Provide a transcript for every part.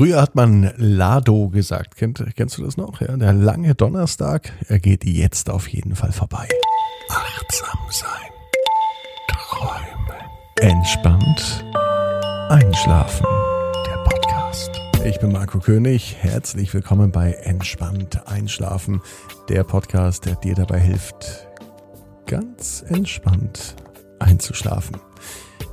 Früher hat man Lado gesagt. Kennt, kennst du das noch? Ja, der lange Donnerstag, er geht jetzt auf jeden Fall vorbei. Achtsam sein. Träumen. Entspannt. Einschlafen. Der Podcast. Ich bin Marco König. Herzlich willkommen bei Entspannt Einschlafen. Der Podcast, der dir dabei hilft, ganz entspannt einzuschlafen.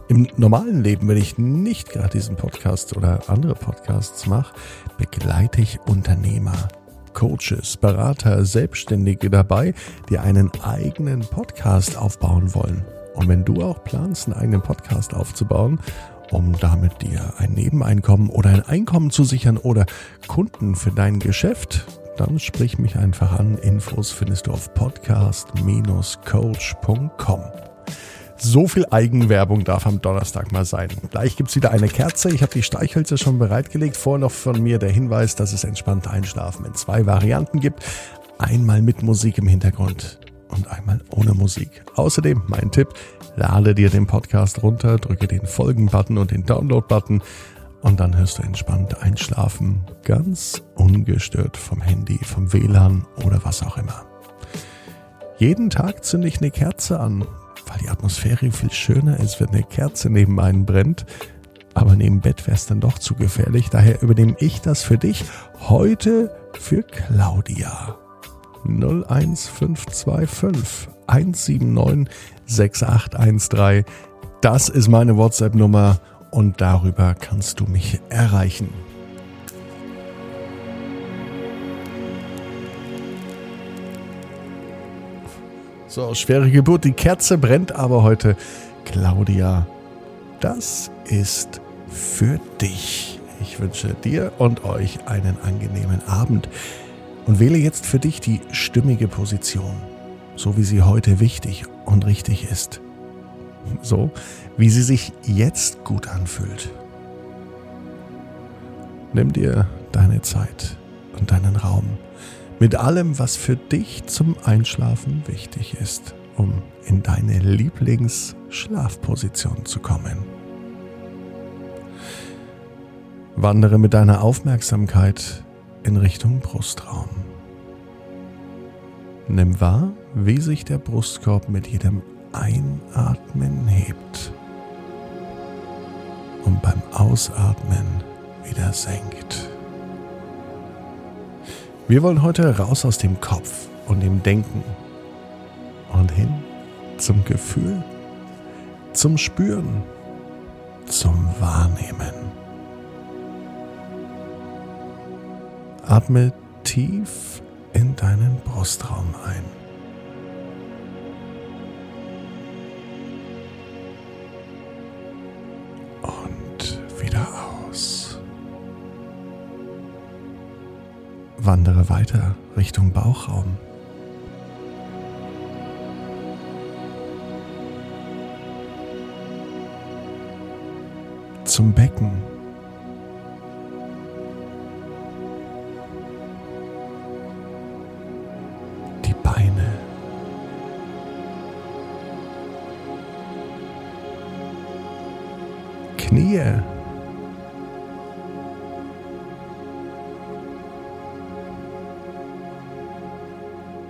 Im normalen Leben, wenn ich nicht gerade diesen Podcast oder andere Podcasts mache, begleite ich Unternehmer, Coaches, Berater, Selbstständige dabei, die einen eigenen Podcast aufbauen wollen. Und wenn du auch planst, einen eigenen Podcast aufzubauen, um damit dir ein Nebeneinkommen oder ein Einkommen zu sichern oder Kunden für dein Geschäft, dann sprich mich einfach an. Infos findest du auf podcast-coach.com. So viel Eigenwerbung darf am Donnerstag mal sein. Gleich gibt's wieder eine Kerze. Ich habe die Streichhölzer schon bereitgelegt. Vorher noch von mir der Hinweis, dass es entspannte Einschlafen in zwei Varianten gibt. Einmal mit Musik im Hintergrund und einmal ohne Musik. Außerdem mein Tipp, lade dir den Podcast runter, drücke den Folgen-Button und den Download-Button und dann hörst du entspannt einschlafen, ganz ungestört vom Handy, vom WLAN oder was auch immer. Jeden Tag zünde ich eine Kerze an weil die Atmosphäre viel schöner ist, wenn eine Kerze neben einen brennt. Aber neben Bett wäre es dann doch zu gefährlich. Daher übernehme ich das für dich heute für Claudia. 01525 179 6813. Das ist meine WhatsApp-Nummer und darüber kannst du mich erreichen. So, schwere Geburt. Die Kerze brennt aber heute. Claudia, das ist für dich. Ich wünsche dir und euch einen angenehmen Abend und wähle jetzt für dich die stimmige Position, so wie sie heute wichtig und richtig ist. So wie sie sich jetzt gut anfühlt. Nimm dir deine Zeit und deinen Raum mit allem, was für dich zum Einschlafen wichtig ist, um in deine Lieblingsschlafposition zu kommen. Wandere mit deiner Aufmerksamkeit in Richtung Brustraum. Nimm wahr, wie sich der Brustkorb mit jedem Einatmen hebt und beim Ausatmen wieder senkt. Wir wollen heute raus aus dem Kopf und dem Denken und hin zum Gefühl, zum Spüren, zum Wahrnehmen. Atme tief in deinen Brustraum ein. Wandere weiter Richtung Bauchraum. Zum Becken. Die Beine. Knie.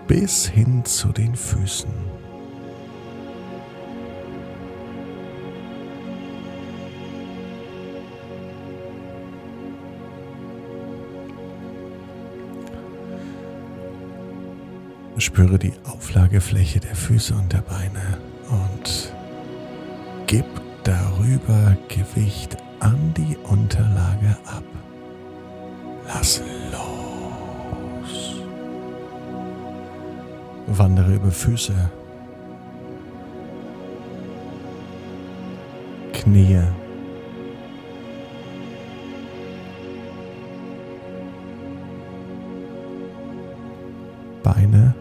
Bis hin zu den Füßen. Spüre die Auflagefläche der Füße und der Beine und gib darüber Gewicht an die Unterlage ab. Lass Wandere über Füße, Knie, Beine,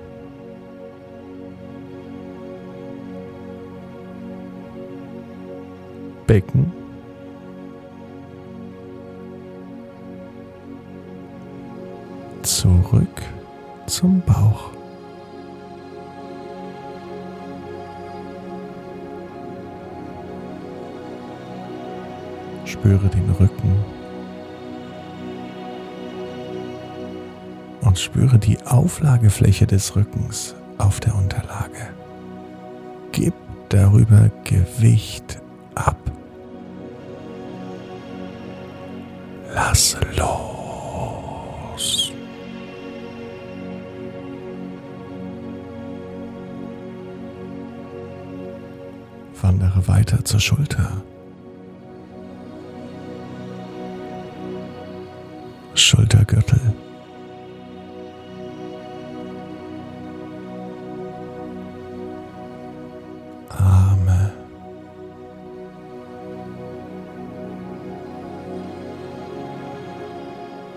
Becken, zurück zum Bauch. Spüre den Rücken, und spüre die Auflagefläche des Rückens auf der Unterlage. Gib darüber Gewicht ab. Lass los. Wandere weiter zur Schulter. Schultergürtel. Arme.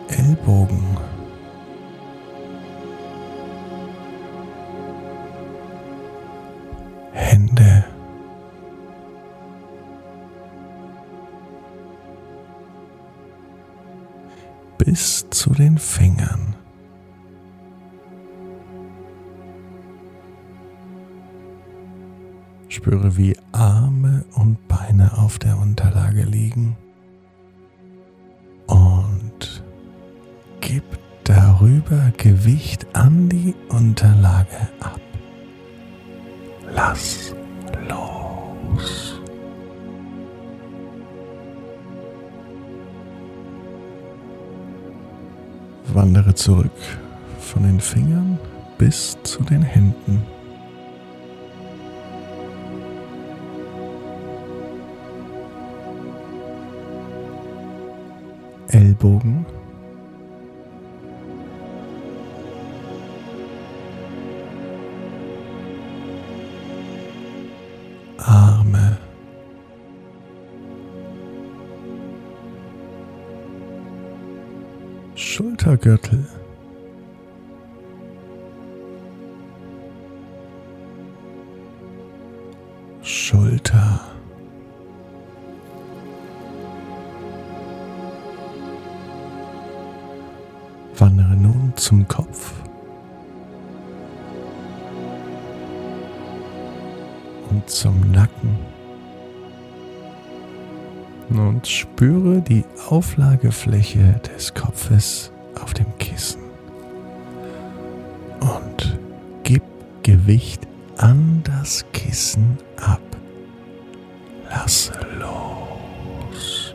Ellbogen. Zu den Fingern. Spüre, wie Arme und Beine auf der Unterlage liegen und gib darüber Gewicht an die Unterlage ab. Lass los. Wandere zurück von den Fingern bis zu den Händen. Ellbogen. Schultergürtel. Schulter. Wandere nun zum Kopf. Und zum Nacken. Und spüre die Auflagefläche des Kopfes auf dem Kissen. Und gib Gewicht an das Kissen ab. Lasse los.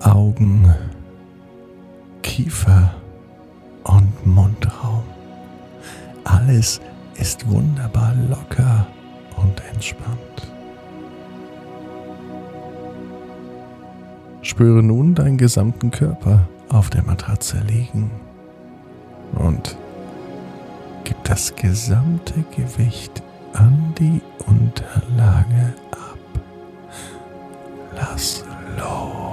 Augen, Kiefer und Mundraum. Alles ist wunderbar locker und entspannt. Spüre nun deinen gesamten Körper auf der Matratze liegen und gib das gesamte Gewicht an die Unterlage ab. Lass los.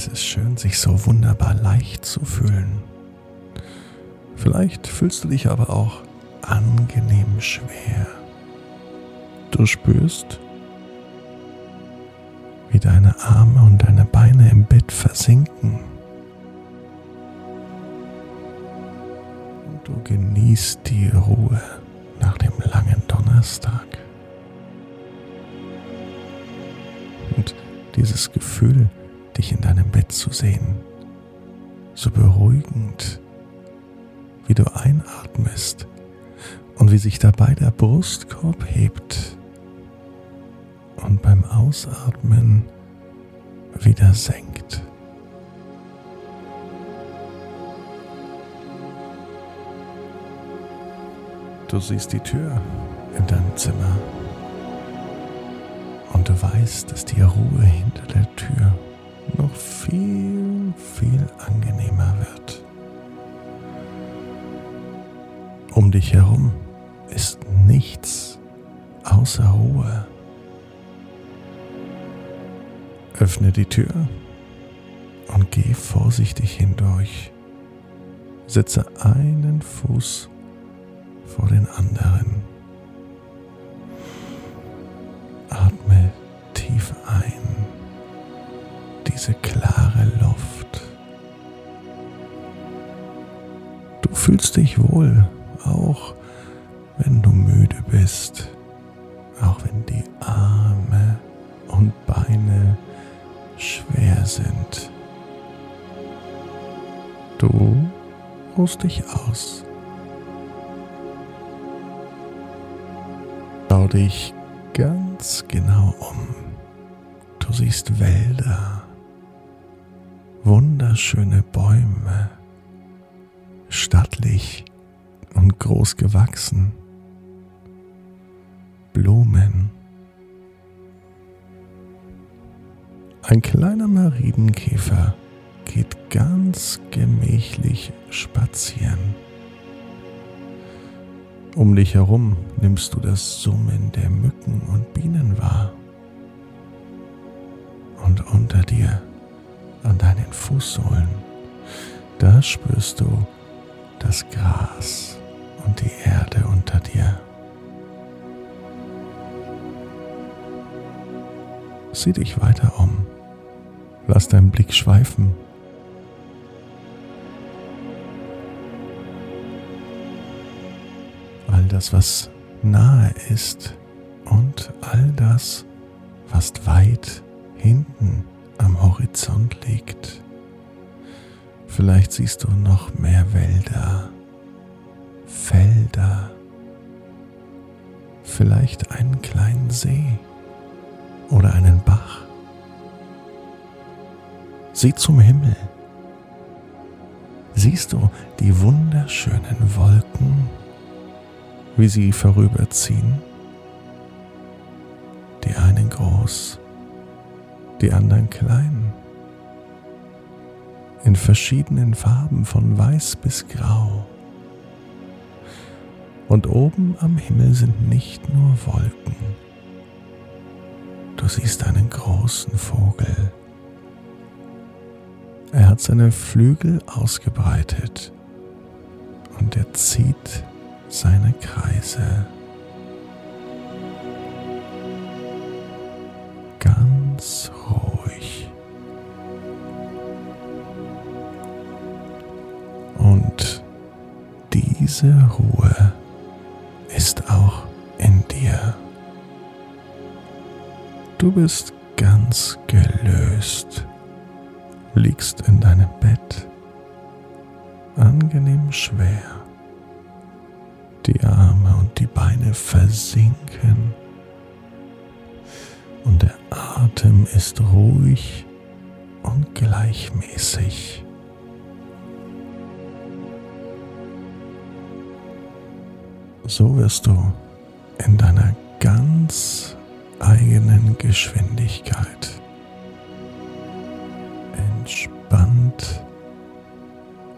Es ist schön, sich so wunderbar leicht zu fühlen. Vielleicht fühlst du dich aber auch angenehm schwer. Du spürst, wie deine Arme und deine Beine im Bett versinken. Und du genießt die Ruhe nach dem langen Donnerstag. Und dieses Gefühl, dich in deinem Bett zu sehen. So beruhigend, wie du einatmest und wie sich dabei der Brustkorb hebt und beim Ausatmen wieder senkt. Du siehst die Tür in deinem Zimmer und du weißt, dass die Ruhe hinter der Tür noch viel, viel angenehmer wird. Um dich herum ist nichts außer Ruhe. Öffne die Tür und geh vorsichtig hindurch. Setze einen Fuß fühlst dich wohl, auch wenn du müde bist, auch wenn die Arme und Beine schwer sind. Du ruhst dich aus. Schau dich ganz genau um. Du siehst Wälder, wunderschöne Bäume, stattlich und groß gewachsen, Blumen. Ein kleiner Marienkäfer geht ganz gemächlich spazieren. Um dich herum nimmst du das Summen der Mücken und Bienen wahr. Und unter dir, an deinen Fußsohlen, da spürst du das Gras und die Erde unter dir. Sieh dich weiter um. Lass deinen Blick schweifen das, was nahe ist und all das, was weit hinten am Horizont liegt. Vielleicht siehst du noch mehr Wälder, Felder, vielleicht einen kleinen See oder einen Bach. Sieh zum Himmel. Siehst du die wunderschönen Wolken wie sie vorüberziehen. Die einen groß, die anderen klein, in verschiedenen Farben von weiß bis grau. Und oben am Himmel sind nicht nur Wolken. Du siehst einen großen Vogel. Er hat seine Flügel ausgebreitet und er zieht seine Kreise. Diese Ruhe ist auch in dir. Du bist ganz gelöst, liegst in deinem Bett, angenehm schwer die Arme und die Beine versinken und der Atem ist ruhig und gleichmäßig. So wirst du in deiner ganz eigenen Geschwindigkeit entspannt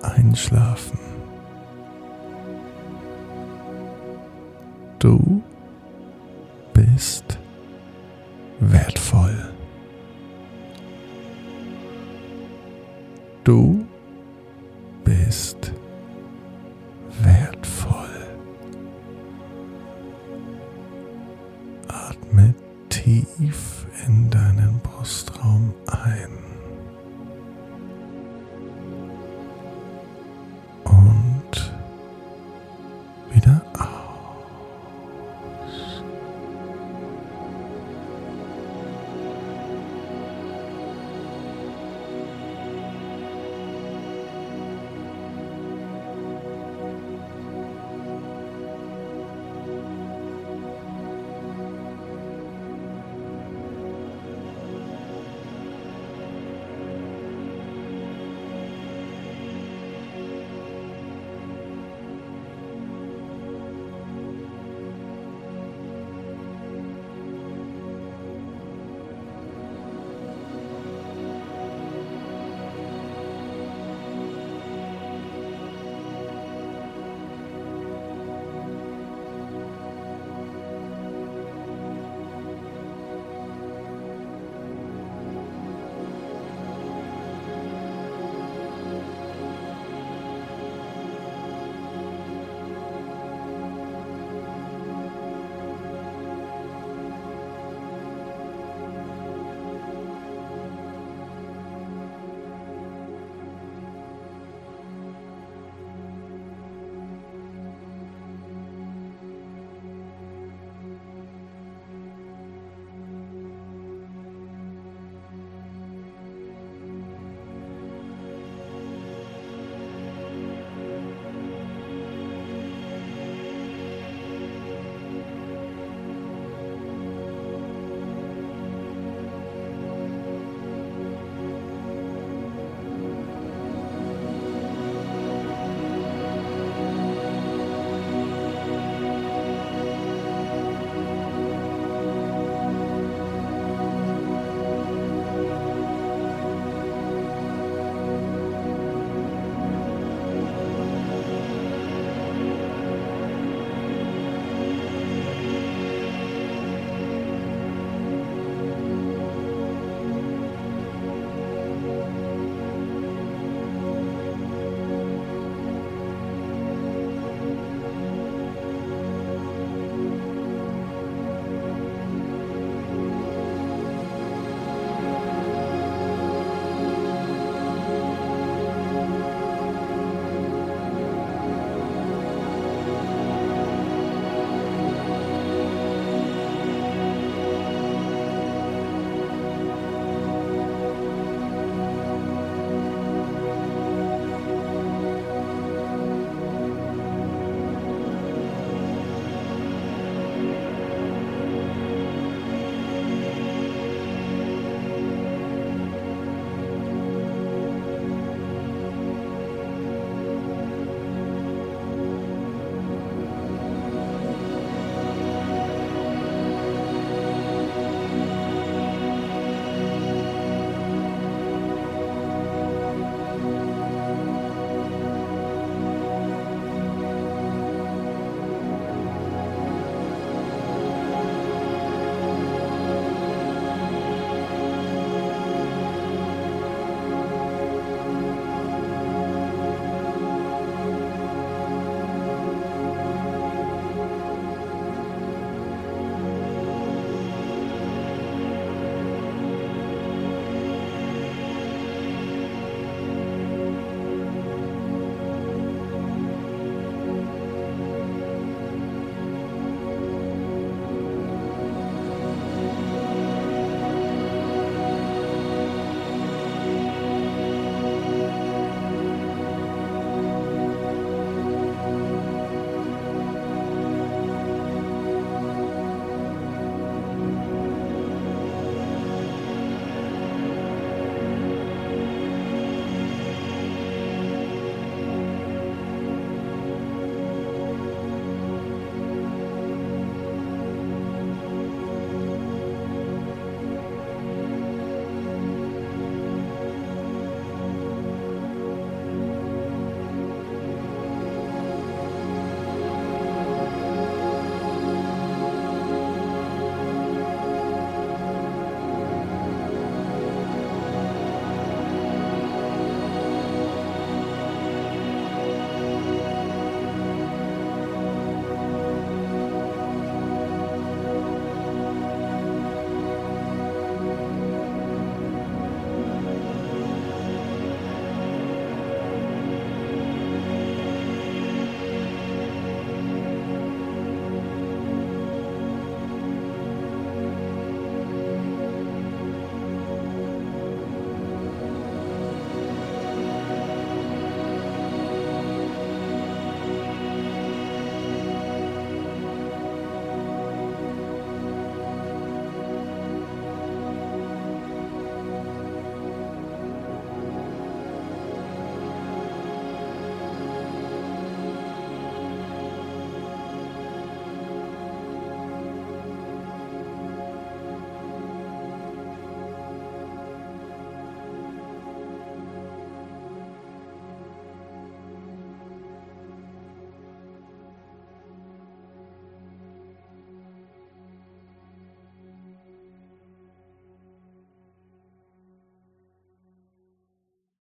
einschlafen. Du tief in deinen Brustraum ein.